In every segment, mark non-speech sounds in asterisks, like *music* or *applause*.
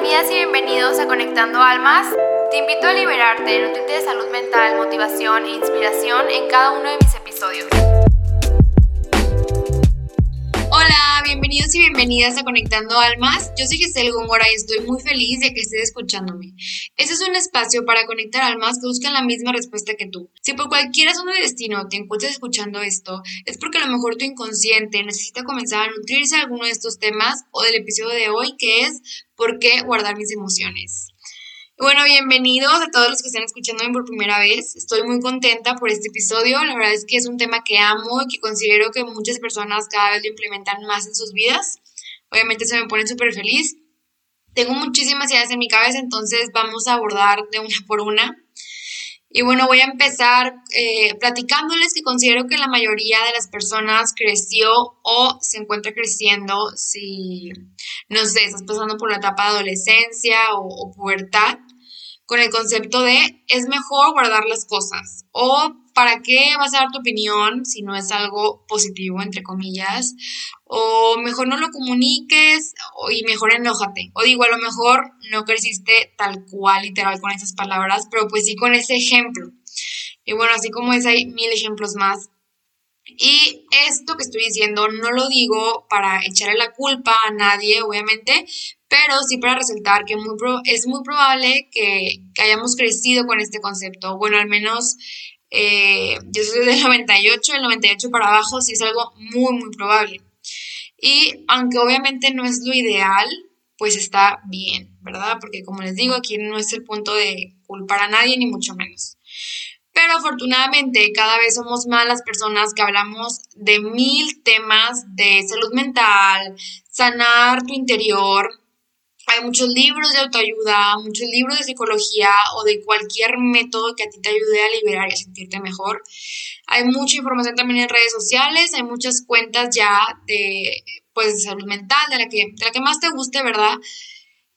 Bienvenidas y bienvenidos a Conectando Almas. Te invito a liberarte, nutrirte de salud mental, motivación e inspiración en cada uno de mis episodios. Bienvenidos y bienvenidas a Conectando Almas. Yo soy Giselle Góngora y estoy muy feliz de que estés escuchándome. Este es un espacio para conectar almas que buscan la misma respuesta que tú. Si por cualquier razón de destino te encuentras escuchando esto, es porque a lo mejor tu inconsciente necesita comenzar a nutrirse de alguno de estos temas o del episodio de hoy que es ¿Por qué guardar mis emociones? Bueno, bienvenidos a todos los que están escuchándome por primera vez. Estoy muy contenta por este episodio. La verdad es que es un tema que amo y que considero que muchas personas cada vez lo implementan más en sus vidas. Obviamente se me pone súper feliz. Tengo muchísimas ideas en mi cabeza, entonces vamos a abordar de una por una. Y bueno, voy a empezar eh, platicándoles que considero que la mayoría de las personas creció o se encuentra creciendo si, no sé, estás pasando por la etapa de adolescencia o pubertad con el concepto de es mejor guardar las cosas o para qué vas a dar tu opinión si no es algo positivo, entre comillas, o mejor no lo comuniques y mejor enójate. O digo, a lo mejor no creciste tal cual, literal, con esas palabras, pero pues sí con ese ejemplo. Y bueno, así como es, hay mil ejemplos más. Y esto que estoy diciendo no lo digo para echarle la culpa a nadie, obviamente, pero sí para resaltar que es muy probable que, hayamos crecido con este concepto. Bueno, al menos eh, yo soy del 98, el 98 para abajo sí es algo muy, muy probable. Y aunque obviamente no es lo ideal, pues está bien, ¿verdad? Porque como les digo, aquí no es el punto de culpar a nadie, ni mucho menos. Pero afortunadamente cada vez somos más las personas que hablamos de mil temas de salud mental, sanar tu interior, hay muchos libros de autoayuda, muchos libros de psicología o de cualquier método que a ti te ayude a liberar y a sentirte mejor. Hay mucha información también en redes sociales, hay muchas cuentas ya de, pues, salud mental, de la que, de la que más te guste, ¿verdad?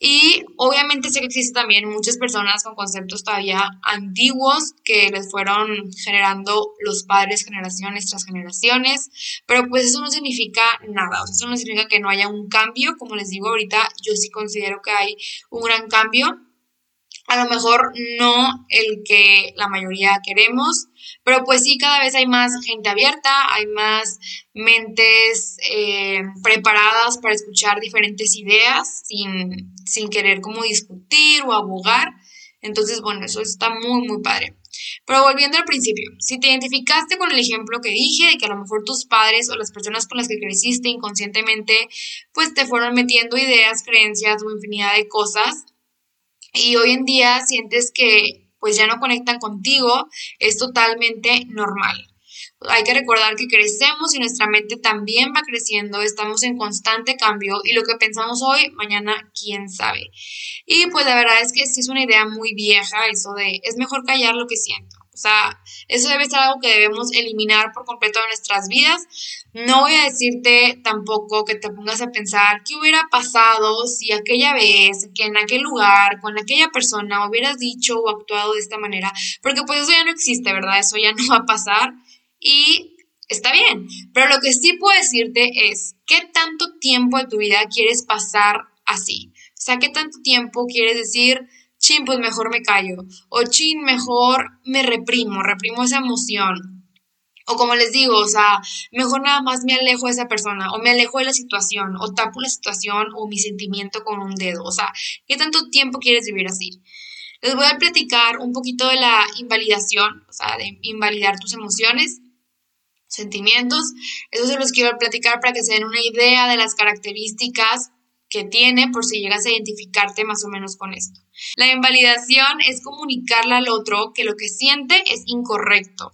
Y obviamente sé que existen también muchas personas con conceptos todavía antiguos que les fueron generando los padres generaciones tras generaciones, pero pues eso no significa nada, o sea, eso no significa que no haya un cambio, como les digo ahorita, yo sí considero que hay un gran cambio, a lo mejor no el que la mayoría queremos, pero pues sí, cada vez hay más gente abierta, hay más mentes eh, preparadas para escuchar diferentes ideas sin, sin querer como discutir o abogar. Entonces, bueno, eso está muy, muy padre. Pero volviendo al principio, si te identificaste con el ejemplo que dije de que a lo mejor tus padres o las personas con las que creciste inconscientemente, pues te fueron metiendo ideas, creencias o infinidad de cosas, y hoy en día sientes que pues ya no conectan contigo, es totalmente normal. Hay que recordar que crecemos y nuestra mente también va creciendo, estamos en constante cambio y lo que pensamos hoy, mañana, quién sabe. Y pues la verdad es que sí es una idea muy vieja eso de es mejor callar lo que siento. O sea, eso debe ser algo que debemos eliminar por completo de nuestras vidas. No voy a decirte tampoco que te pongas a pensar qué hubiera pasado si aquella vez, que en aquel lugar, con aquella persona hubieras dicho o actuado de esta manera, porque pues eso ya no existe, ¿verdad? Eso ya no va a pasar y está bien. Pero lo que sí puedo decirte es, ¿qué tanto tiempo de tu vida quieres pasar así? O sea, ¿qué tanto tiempo quieres decir? chin, pues mejor me callo, o chin, mejor me reprimo, reprimo esa emoción. O como les digo, o sea, mejor nada más me alejo de esa persona, o me alejo de la situación, o tapo la situación o mi sentimiento con un dedo. O sea, ¿qué tanto tiempo quieres vivir así? Les voy a platicar un poquito de la invalidación, o sea, de invalidar tus emociones, sentimientos. Eso se los quiero platicar para que se den una idea de las características que tiene por si llegas a identificarte más o menos con esto. La invalidación es comunicarle al otro que lo que siente es incorrecto,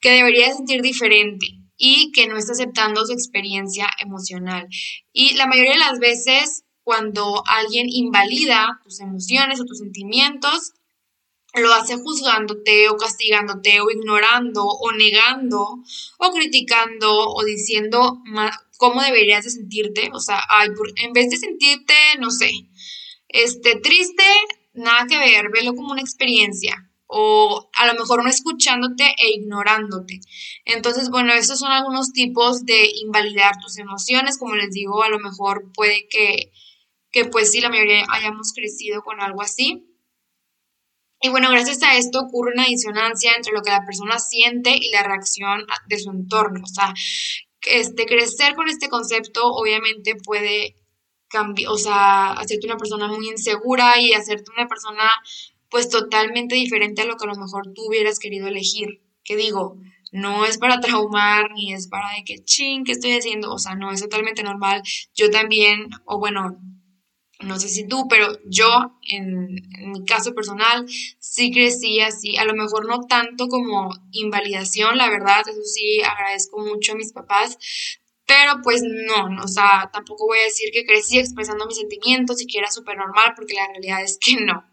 que debería sentir diferente y que no está aceptando su experiencia emocional. Y la mayoría de las veces cuando alguien invalida tus emociones o tus sentimientos, lo hace juzgándote o castigándote o ignorando o negando o criticando o diciendo cómo deberías de sentirte. O sea, en vez de sentirte, no sé, este, triste, nada que ver, velo como una experiencia. O a lo mejor no escuchándote e ignorándote. Entonces, bueno, estos son algunos tipos de invalidar tus emociones. Como les digo, a lo mejor puede que que pues sí, la mayoría hayamos crecido con algo así. Y bueno, gracias a esto ocurre una disonancia entre lo que la persona siente y la reacción de su entorno. O sea, este, crecer con este concepto obviamente puede cambiar, o sea, hacerte una persona muy insegura y hacerte una persona pues totalmente diferente a lo que a lo mejor tú hubieras querido elegir. Que digo, no es para traumar ni es para de que ching, ¿qué estoy haciendo? O sea, no, es totalmente normal. Yo también, o bueno, no sé si tú, pero yo en, mi caso personal sí crecí así, a lo mejor no tanto como invalidación, la verdad, eso sí agradezco mucho a mis papás, pero pues no, no, o sea, tampoco voy a decir que crecí expresando mis sentimientos y que era súper normal, porque la realidad es que no.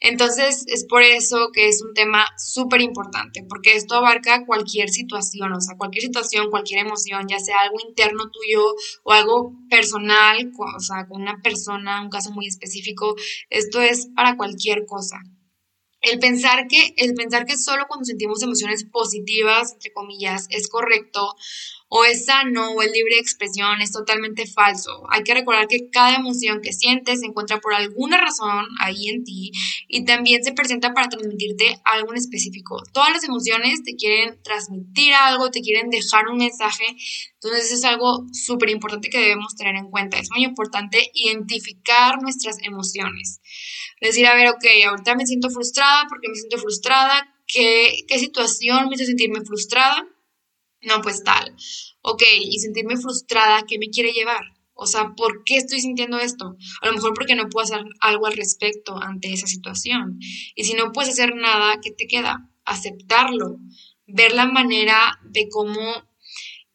Entonces, es por eso que es un tema súper importante, porque esto abarca cualquier situación, o sea, cualquier situación, cualquier emoción, ya sea algo interno tuyo o algo personal, o sea, con una persona, un caso muy específico, esto es para cualquier cosa. El pensar que, el pensar que solo cuando sentimos emociones positivas, entre comillas, es correcto o es sano o es libre expresión es totalmente falso. Hay que recordar que cada emoción que sientes se encuentra por alguna razón ahí en ti y también se presenta para transmitirte algo en específico. Todas las emociones te quieren transmitir algo, te quieren dejar un mensaje. Entonces es algo súper importante que debemos tener en cuenta. Es muy importante identificar nuestras emociones. Decir, a ver, ok, ahorita me siento frustrada porque me siento frustrada. ¿Qué, qué situación me hizo sentirme frustrada? No, pues tal. Ok, y sentirme frustrada, ¿qué me quiere llevar? O sea, ¿por qué estoy sintiendo esto? A lo mejor porque no puedo hacer algo al respecto ante esa situación. Y si no puedes hacer nada, ¿qué te queda? Aceptarlo, ver la manera de cómo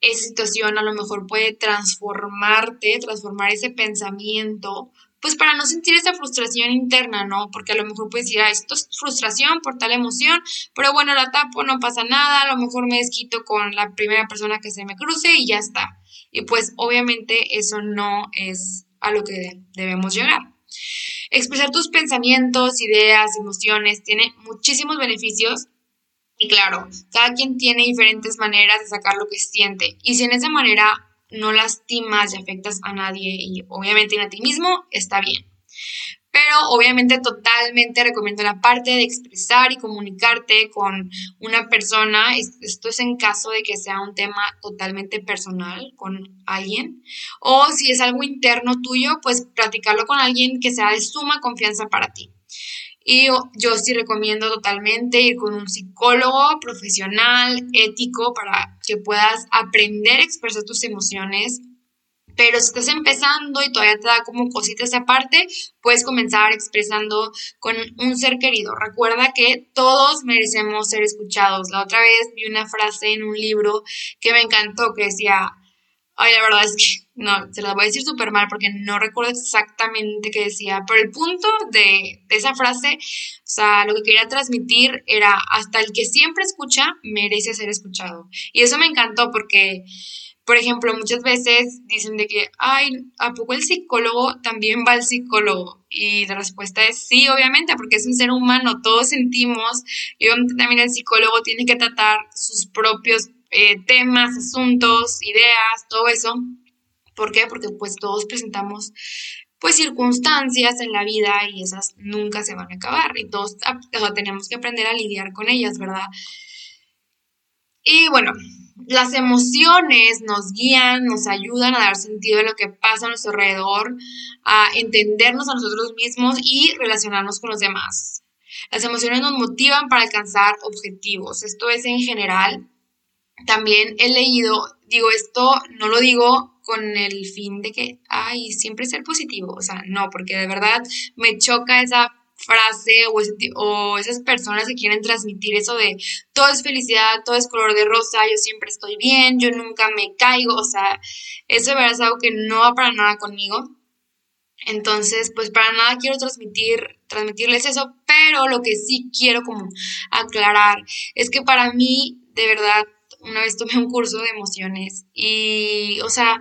esa situación a lo mejor puede transformarte, transformar ese pensamiento pues para no sentir esa frustración interna, ¿no? Porque a lo mejor puedes decir, ah, esto es frustración por tal emoción, pero bueno, la tapo, no pasa nada, a lo mejor me desquito con la primera persona que se me cruce y ya está. Y pues obviamente eso no es a lo que debemos llegar. Expresar tus pensamientos, ideas, emociones tiene muchísimos beneficios y claro, cada quien tiene diferentes maneras de sacar lo que siente. Y si en esa manera no lastimas y afectas a nadie y obviamente a ti mismo, está bien. Pero obviamente totalmente recomiendo la parte de expresar y comunicarte con una persona. Esto es en caso de que sea un tema totalmente personal con alguien. O si es algo interno tuyo, pues platicarlo con alguien que sea de suma confianza para ti. Y yo sí recomiendo totalmente ir con un psicólogo profesional, ético, para que puedas aprender a expresar tus emociones. Pero si estás empezando y todavía te da como cosita esa parte, puedes comenzar expresando con un ser querido. Recuerda que todos merecemos ser escuchados. La otra vez vi una frase en un libro que me encantó, que decía, ay, la verdad es que no, se la voy a decir súper mal porque no recuerdo exactamente qué decía, pero el punto de, esa frase, o sea, lo que quería transmitir era hasta el que siempre escucha merece ser escuchado. Y eso me encantó porque, por ejemplo, muchas veces dicen de que, ay, ¿a poco el psicólogo también va al psicólogo? Y la respuesta es sí, obviamente, porque es un ser humano, todos sentimos, y obviamente también el psicólogo tiene que tratar sus propios eh, temas, asuntos, ideas, todo eso ¿Por qué? Porque pues todos presentamos pues circunstancias en la vida y esas nunca se van a acabar y todos tenemos que aprender a lidiar con ellas, ¿verdad? Y bueno, las emociones nos guían, nos ayudan a dar sentido a lo que pasa a nuestro alrededor, a entendernos a nosotros mismos y relacionarnos con los demás. Las emociones nos motivan para alcanzar objetivos. Esto es en general. También he leído, digo esto, no lo digo con el fin de que, ay, siempre ser positivo. O sea, no, porque de verdad me choca esa frase o, o, esas personas que quieren transmitir eso de todo es felicidad, todo es color de rosa, yo siempre estoy bien, yo nunca me caigo, o sea, eso de verdad es algo que no va para nada conmigo. Entonces, pues para nada quiero transmitir, transmitirles eso, pero lo que sí quiero como aclarar es que para mí, de verdad, una vez tomé un curso de emociones y, o sea,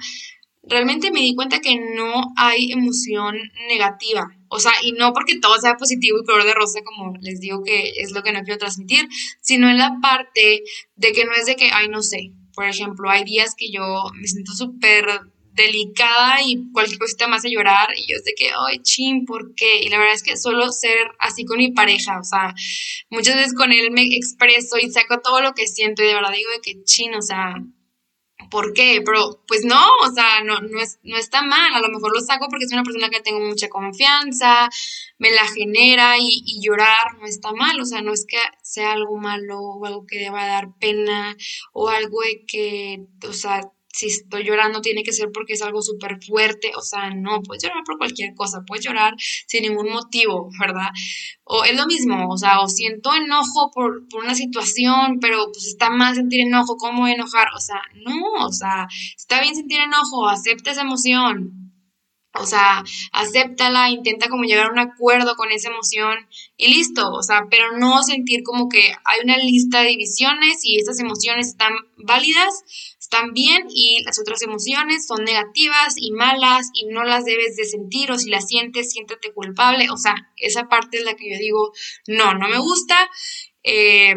realmente me di cuenta que no hay emoción negativa. O sea, y no porque todo sea positivo y color de rosa, como les digo que es lo que no quiero transmitir, sino en la parte de que no es de que, ay, no sé. Por ejemplo, hay días que yo me siento súper delicada y cualquier cosita más a llorar y yo sé que, ay, chin, ¿por qué? Y la verdad es que solo ser así con mi pareja, o sea, muchas veces con él me expreso y saco todo lo que siento y de verdad digo de que chin, o sea, ¿por qué? Pero pues no, o sea, no, no, es, no está mal, a lo mejor lo saco porque es una persona que tengo mucha confianza, me la genera y, y, llorar no está mal, o sea, no es que sea algo malo o algo que deba dar pena o algo de que, o sea, si estoy llorando tiene que ser porque es algo súper fuerte, o sea, no, puedes llorar por cualquier cosa, puedes llorar sin ningún motivo, ¿verdad? O es lo mismo, o sea, o siento enojo por, por una situación, pero pues está mal sentir enojo, ¿cómo enojar? O sea, no, o sea, está bien sentir enojo, acepta esa emoción, o sea, acéptala, intenta como llegar a un acuerdo con esa emoción y listo, o sea, pero no sentir como que hay una lista de divisiones y estas emociones están válidas, están bien y las otras emociones son negativas y malas y no las debes de sentir o si las sientes, siéntate culpable, o sea, esa parte es la que yo digo, no, no me gusta. Eh,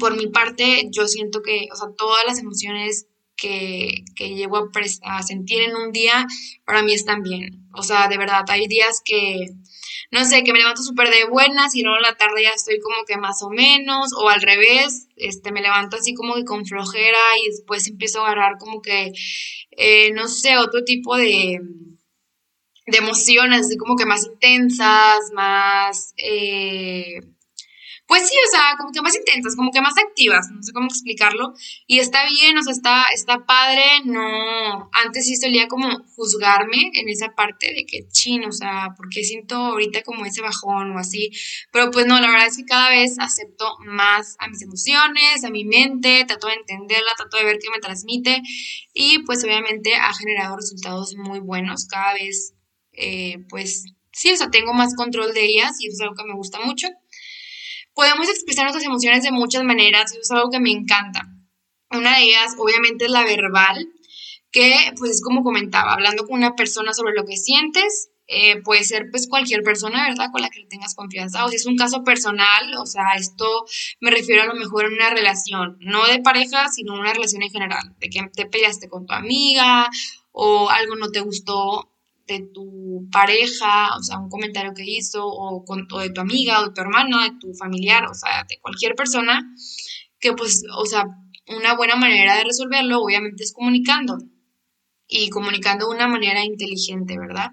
por mi parte, yo siento que, o sea, todas las emociones que, que llego a, sentir en un día, para mí están bien. O sea, de verdad, hay días que, no sé, que me levanto súper de buenas y luego en la tarde ya estoy como que más o menos, o al revés, este, me levanto así como que con flojera y después empiezo a agarrar como que, eh, no sé, otro tipo de, de emociones, así como que más intensas, más... Eh, pues sí, o sea, como que más intensas, como que más activas, no sé cómo explicarlo. Y está bien, o sea, está, está padre, no, antes sí solía como juzgarme en esa parte de que chin, o sea, porque siento ahorita como ese bajón o así. Pero pues no, la verdad es que cada vez acepto más a mis emociones, a mi mente, trato de entenderla, trato de ver qué me transmite. Y pues obviamente ha generado resultados muy buenos. Cada vez, eh, pues sí, o sea, tengo más control de ellas y eso es algo que me gusta mucho. Podemos expresar nuestras emociones de muchas maneras, eso es algo que me encanta. Una de ellas, obviamente, es la verbal, que pues es como comentaba, hablando con una persona sobre lo que sientes, eh, puede ser pues cualquier persona, ¿verdad? Con la que tengas confianza. O si es un caso personal, o sea, esto me refiero a lo mejor en una relación, no de pareja, sino una relación en general, de que te peleaste con tu amiga o algo no te gustó de tu pareja, o sea, un comentario que hizo, o, con, de tu amiga, o de tu hermano, de tu familiar, o sea, de cualquier persona, que pues, o sea, una buena manera de resolverlo obviamente es comunicando y comunicando de una manera inteligente, ¿verdad?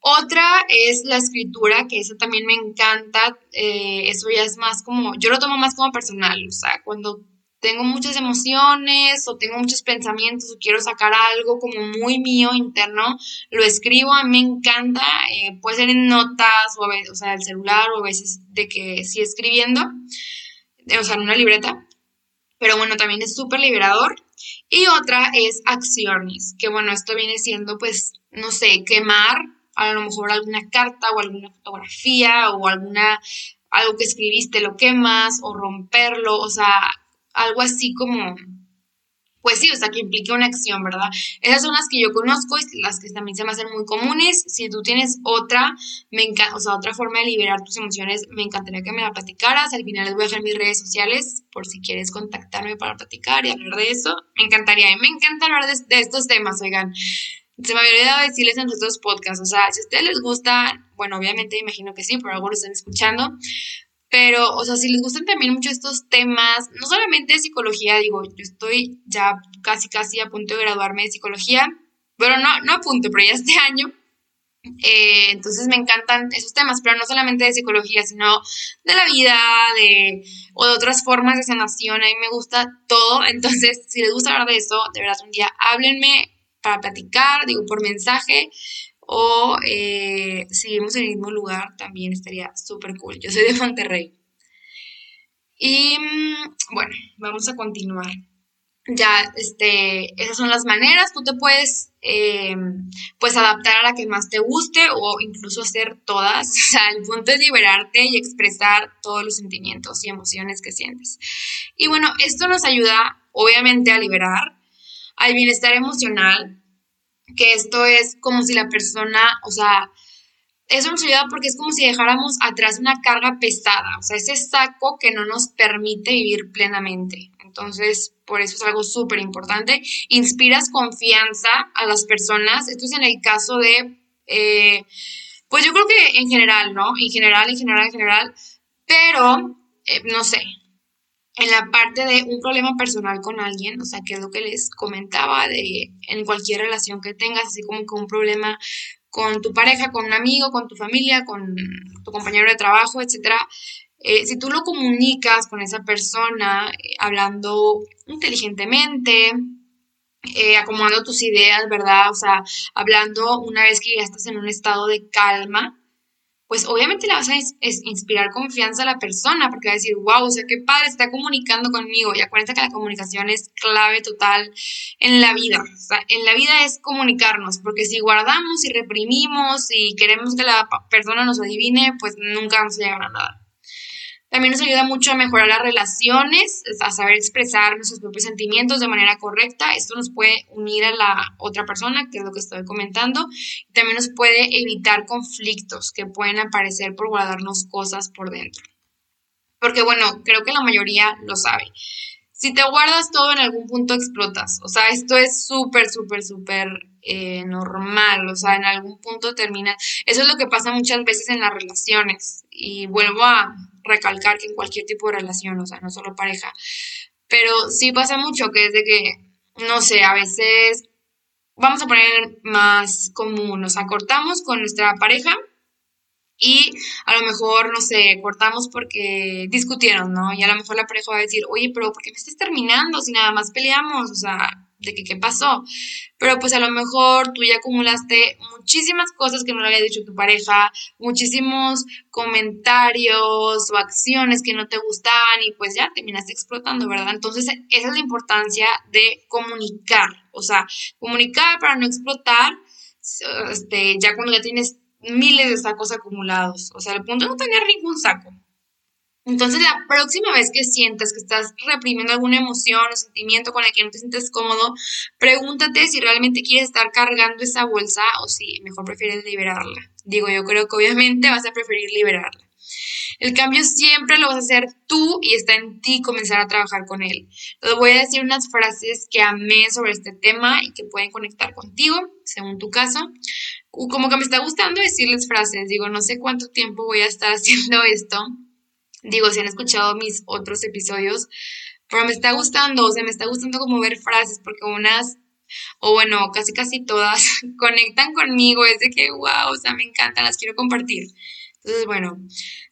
Otra es la escritura, que eso también me encanta, eh, eso ya es más como, yo lo tomo más como personal, o sea, cuando tengo muchas emociones o tengo muchos pensamientos o quiero sacar algo como muy mío interno, lo escribo, a mí me encanta, eh, puede ser en notas o, a veces, o sea, el celular o a veces de que sí escribiendo, o sea, en una libreta, pero bueno, también es súper liberador. Y otra es acciones, que bueno, esto viene siendo pues, no sé, quemar a lo mejor alguna carta o alguna fotografía o alguna algo que escribiste lo quemas o romperlo, o sea, algo así como, pues sí, o sea, que implique una acción, ¿verdad? Esas son las que yo conozco y las que también se me hacen muy comunes. Si tú tienes otra, me encanta, o sea, otra forma de liberar tus emociones, me encantaría que me la platicaras. Al final les voy a dejar mis redes sociales por si quieres contactarme para platicar y hablar de eso. Me encantaría, me encanta hablar de, de estos temas, oigan. Se me había olvidado decirles en otros podcasts, o sea, si a ustedes les gusta, bueno, obviamente imagino que sí, por algo lo están escuchando, pero, o sea, si les gustan también mucho estos temas, no solamente de psicología, digo, yo estoy ya casi, casi a punto de graduarme de psicología, pero no, no a punto, pero ya este *laughs* año. Eh, entonces me encantan esos temas, pero no solamente de psicología, sino de la vida, de, o de otras formas de sanación. A mí me gusta todo. *laughs* Entonces, si les gusta hablar de eso, de verdad, un día háblenme para platicar, digo, por mensaje o eh, si vivimos en el mismo lugar, también estaría súper cool. Yo soy de Monterrey. Y mm, bueno, vamos a continuar. Ya, este, esas son las maneras. Tú te puedes, eh, adaptar a la que más te guste o incluso hacer todas. *laughs* O sea, el punto es liberarte y expresar todos los sentimientos y emociones que sientes. Y bueno, esto nos ayuda, obviamente, a liberar al bienestar emocional, que esto es como si la persona, o sea, eso nos ayuda porque es como si dejáramos atrás una carga pesada, o sea, ese saco que no nos permite vivir plenamente. Entonces, por eso es algo súper importante. Inspiras confianza a las personas. Esto es en el caso de, eh, pues yo creo que en general, ¿no? En general, en general, en general. Pero, eh, no sé, en la parte de un problema personal con alguien, o sea, que es lo que les comentaba de en cualquier relación que tengas, así como que un problema con tu pareja, con un amigo, con tu familia, con tu compañero de trabajo, etcétera. Eh, si tú lo comunicas con esa persona, eh, hablando inteligentemente, eh, acomodando tus ideas, ¿verdad? O sea, hablando una vez que ya estás en un estado de calma, pues obviamente le vas a inspirar confianza a la persona porque va a decir, wow, o sea, qué padre, está comunicando conmigo. Y acuérdense que la comunicación es clave total en la vida. O sea, en la vida es comunicarnos, porque si guardamos y reprimimos y queremos que la persona nos adivine, pues nunca vamos a llegar a nada. También nos ayuda mucho a mejorar las relaciones, a saber expresar nuestros propios sentimientos de manera correcta. Esto nos puede unir a la otra persona, que es lo que estoy comentando. También nos puede evitar conflictos que pueden aparecer por guardarnos cosas por dentro. Porque bueno, creo que la mayoría lo sabe. Si te guardas todo, en algún punto explotas. O sea, esto es súper, súper, súper eh, normal. O sea, en algún punto termina. Eso es lo que pasa muchas veces en las relaciones. Y vuelvo a recalcar que en cualquier tipo de relación, o sea, no solo pareja. Pero sí pasa mucho que es de que, no sé, a veces vamos a poner más común, o sea, cortamos con nuestra pareja y a lo mejor, no sé, cortamos porque discutieron, ¿no? Y a lo mejor la pareja va a decir, oye, pero ¿por qué me estás terminando si nada más peleamos? O sea, de que qué pasó. Pero pues a lo mejor tú ya acumulaste muchísimas cosas que no le había dicho tu pareja, muchísimos comentarios o acciones que no te gustaban y pues ya terminaste explotando, ¿verdad? Entonces esa es la importancia de comunicar, o sea, comunicar para no explotar, este, ya cuando ya tienes miles de sacos acumulados, o sea, el punto no tener ningún saco, entonces, la próxima vez que sientas que estás reprimiendo alguna emoción o sentimiento con el que no te sientes cómodo, pregúntate si realmente quieres estar cargando esa bolsa o si mejor prefieres liberarla. Digo, yo creo que obviamente vas a preferir liberarla. El cambio siempre lo vas a hacer tú y está en ti comenzar a trabajar con él. Te voy a decir unas frases que amé sobre este tema y que pueden conectar contigo, según tu caso. Como que me está gustando decirles frases. Digo, no sé cuánto tiempo voy a estar *laughs* haciendo esto Digo, si han escuchado mis otros episodios, pero me está gustando, o sea, me está gustando como ver frases, porque unas, o bueno, casi casi todas, *laughs* conectan conmigo, es de que, wow, o sea, me encantan, las quiero compartir. Entonces, bueno,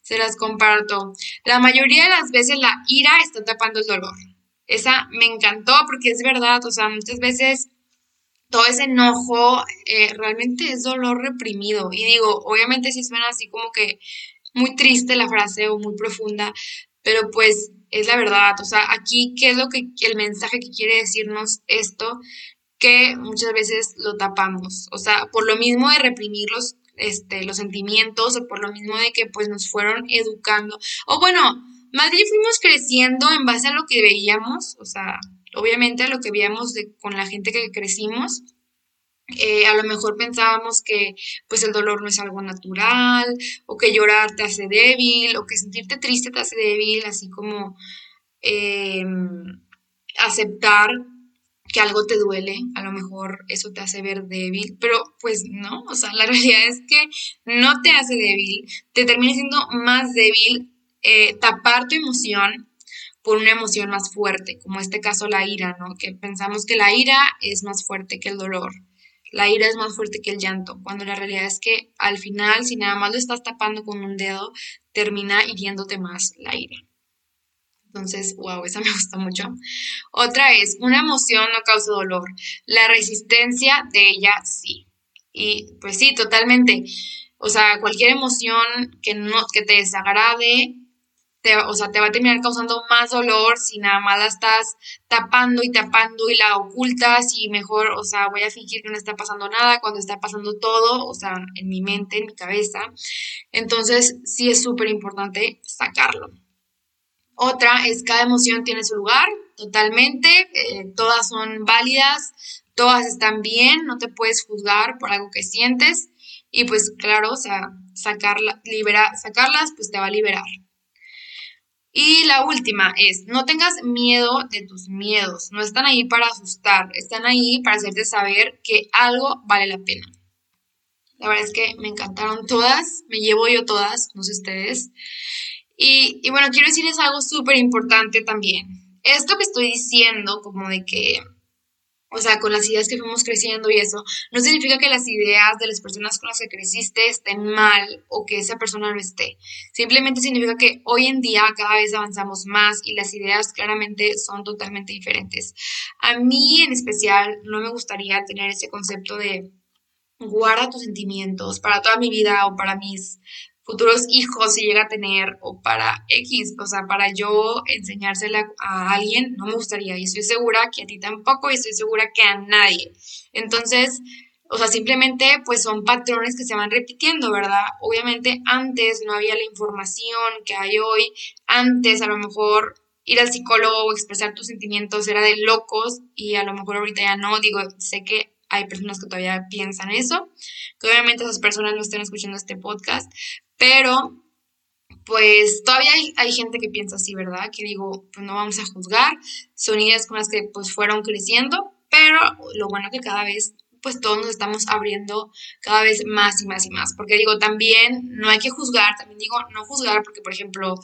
se las comparto. La mayoría de las veces la ira está tapando el dolor. Esa me encantó porque es verdad, o sea, muchas veces todo ese enojo eh, realmente es dolor reprimido. Y digo, obviamente si suena así como que muy triste la frase o muy profunda, pero pues es la verdad. O sea, aquí, ¿qué es lo que el mensaje que quiere decirnos esto? Que muchas veces lo tapamos. O sea, por lo mismo de reprimir los, este, los sentimientos, o por lo mismo de que pues nos fueron educando. O bueno, más bien fuimos creciendo en base a lo que veíamos, o sea, obviamente a lo que veíamos de, con la gente que crecimos eh, a lo mejor pensábamos que pues el dolor no es algo natural o que llorar te hace débil o que sentirte triste te hace débil, así como em, aceptar que algo te duele, a lo mejor eso te hace ver débil, pero pues no, o sea, la *laughs* realidad es que no te hace débil, te termina siendo más débil eh, tapar tu emoción por una emoción más fuerte, como este caso la ira, ¿no? Que pensamos que la ira es más fuerte que el dolor la ira es más fuerte que el llanto, cuando la realidad es que al final, si nada más lo estás tapando con un dedo, termina hiriéndote más la ira. Entonces, wow, esa *laughs* me gusta mucho. Otra es, una emoción no causa dolor, la resistencia de ella sí. Y pues sí, totalmente. O sea, cualquier emoción que, no, que te desagrade, te, o sea, te va a terminar causando más dolor si nada más la estás tapando y tapando y la ocultas y mejor, o sea, voy a fingir que no está pasando nada cuando está pasando todo, o sea, en mi mente, en mi cabeza. Entonces, sí es súper importante sacarlo. Otra es cada emoción tiene su lugar, totalmente, eh, todas son válidas, todas están bien, no te puedes juzgar por algo que sientes y pues claro, o sea, sacarla, libera, sacarlas pues te va a liberar. Y la última es, no tengas miedo de tus miedos. No están ahí para asustar, están ahí para hacerte saber que algo vale la pena. La verdad es que me encantaron todas, me llevo yo todas, no sé ustedes. Y, y bueno, quiero decirles algo súper importante también. Esto que estoy diciendo, como de que o sea, con las ideas que fuimos creciendo y eso, no significa que las ideas de las personas con las que creciste estén mal o que esa persona lo esté. Simplemente significa que hoy en día cada vez avanzamos más y las ideas claramente son totalmente diferentes. A mí en especial no me gustaría tener ese concepto de guarda tus sentimientos para toda mi vida o para mis futuros hijos si llega a tener o para X, o sea, para yo enseñársela a alguien, no me gustaría y estoy segura que a ti tampoco y estoy segura que a nadie. Entonces, o sea, simplemente pues son patrones que se van repitiendo, ¿verdad? Obviamente antes no había la información que hay hoy, antes a lo mejor ir al psicólogo expresar tus sentimientos era de locos y a lo mejor ahorita ya no, digo, sé que hay personas que todavía piensan eso, que obviamente esas personas no están escuchando este podcast, pero pues todavía hay, gente que piensa así, ¿verdad? Que digo, pues no vamos a juzgar, son ideas con las que pues fueron creciendo, pero lo bueno que cada vez pues todos nos estamos abriendo cada vez más y más y más, porque digo, también no hay que juzgar, también digo, no juzgar, porque por ejemplo,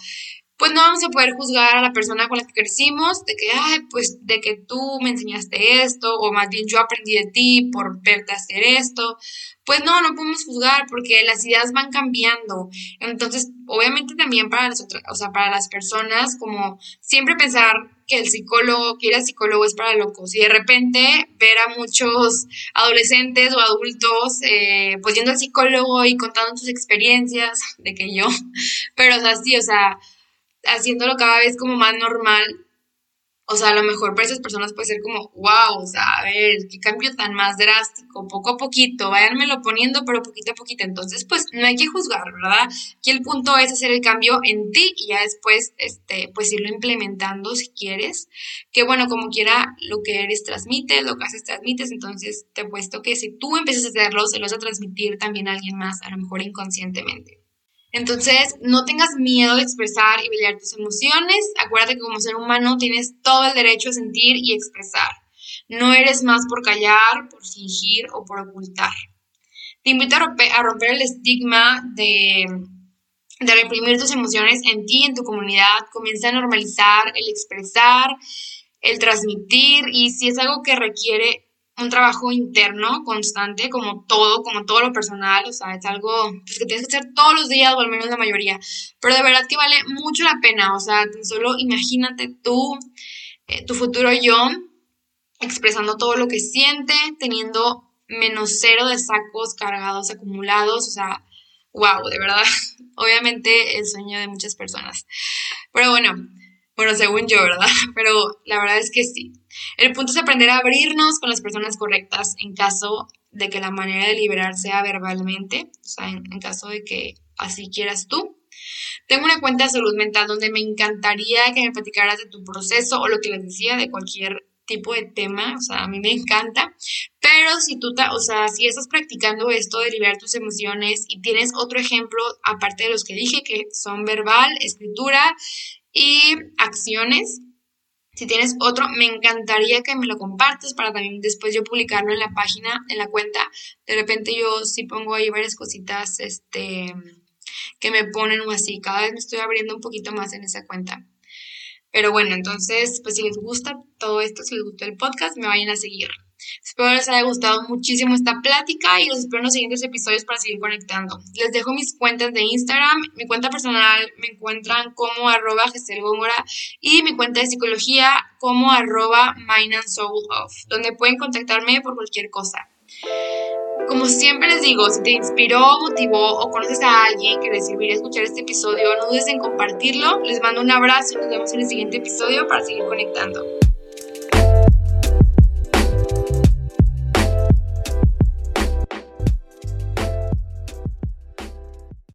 pues no vamos a poder juzgar a la persona con la que crecimos de que, ay, pues de que tú me enseñaste esto, o más bien yo aprendí de ti por verte hacer esto. Pues no, no podemos juzgar porque las ideas van cambiando. Entonces, obviamente también para las otras, o sea, para las personas, como siempre pensar que el psicólogo, que ir al psicólogo es para locos. Y de repente ver a muchos adolescentes o adultos, eh, pues yendo al psicólogo y contando sus experiencias, de que yo, *laughs* pero o sea, sí, o sea, haciéndolo cada vez como más normal, o sea, a lo mejor para esas personas puede ser como, wow, o sea, a ver, qué cambio tan más drástico, poco a poquito, váyanmelo poniendo, pero poquito a poquito. Entonces, pues no hay que juzgar, ¿verdad? Aquí el punto es hacer el cambio en ti y ya después, este, pues irlo implementando si quieres. Que bueno, como quiera, lo que eres transmites, lo que haces transmites. Entonces, te he puesto que si tú empiezas a hacerlo, se lo vas a transmitir también a alguien más, a lo mejor inconscientemente. Entonces, no tengas miedo de expresar y brillar tus emociones. Acuérdate que como ser humano tienes todo el derecho a sentir y expresar. No eres más por callar, por fingir o por ocultar. Te invito a romper, el estigma de, de reprimir tus emociones en ti, en tu comunidad. Comienza a normalizar el expresar, el transmitir y si es algo que requiere un trabajo interno constante, como todo, como todo lo personal, o sea, es algo pues, que tienes que hacer todos los días, o al menos la mayoría, pero de verdad que vale mucho la pena, o sea, solo imagínate tú, eh, tu futuro yo, expresando todo lo que siente, teniendo menos cero de sacos cargados, acumulados, o sea, wow, de verdad, *laughs* obviamente el sueño de muchas personas. Pero bueno, bueno, según yo, ¿verdad? *laughs* Pero la verdad es que sí. El punto es aprender a abrirnos con las personas correctas en caso de que la manera de liberar sea verbalmente, o sea, en, caso de que así quieras tú. Tengo una cuenta de salud mental donde me encantaría que me platicaras de tu proceso o lo que les decía de cualquier tipo de tema, o sea, a mí me encanta, pero si tú, o sea, si estás practicando esto de liberar tus emociones y tienes otro ejemplo, aparte de los que dije, que son verbal, escritura y acciones. Si tienes otro, me encantaría que me lo compartas para también después yo publicarlo en la página, en la cuenta. De repente yo sí pongo ahí varias cositas este, que me ponen o así. Cada vez me estoy abriendo un poquito más en esa cuenta. Pero bueno, entonces, pues si les gusta todo esto, si les gustó el podcast, me vayan a seguir. Espero les haya gustado muchísimo esta plática y los espero en los siguientes episodios para seguir conectando. Les dejo mis cuentas de Instagram, mi cuenta personal me encuentran como arroba y mi cuenta de psicología como arroba mind and soul of, donde pueden contactarme por cualquier cosa. Como siempre les digo, si te inspiró, motivó o conoces a alguien que les serviría escuchar este episodio, no dudes en compartirlo. Les mando un abrazo y nos vemos en el siguiente episodio para seguir conectando.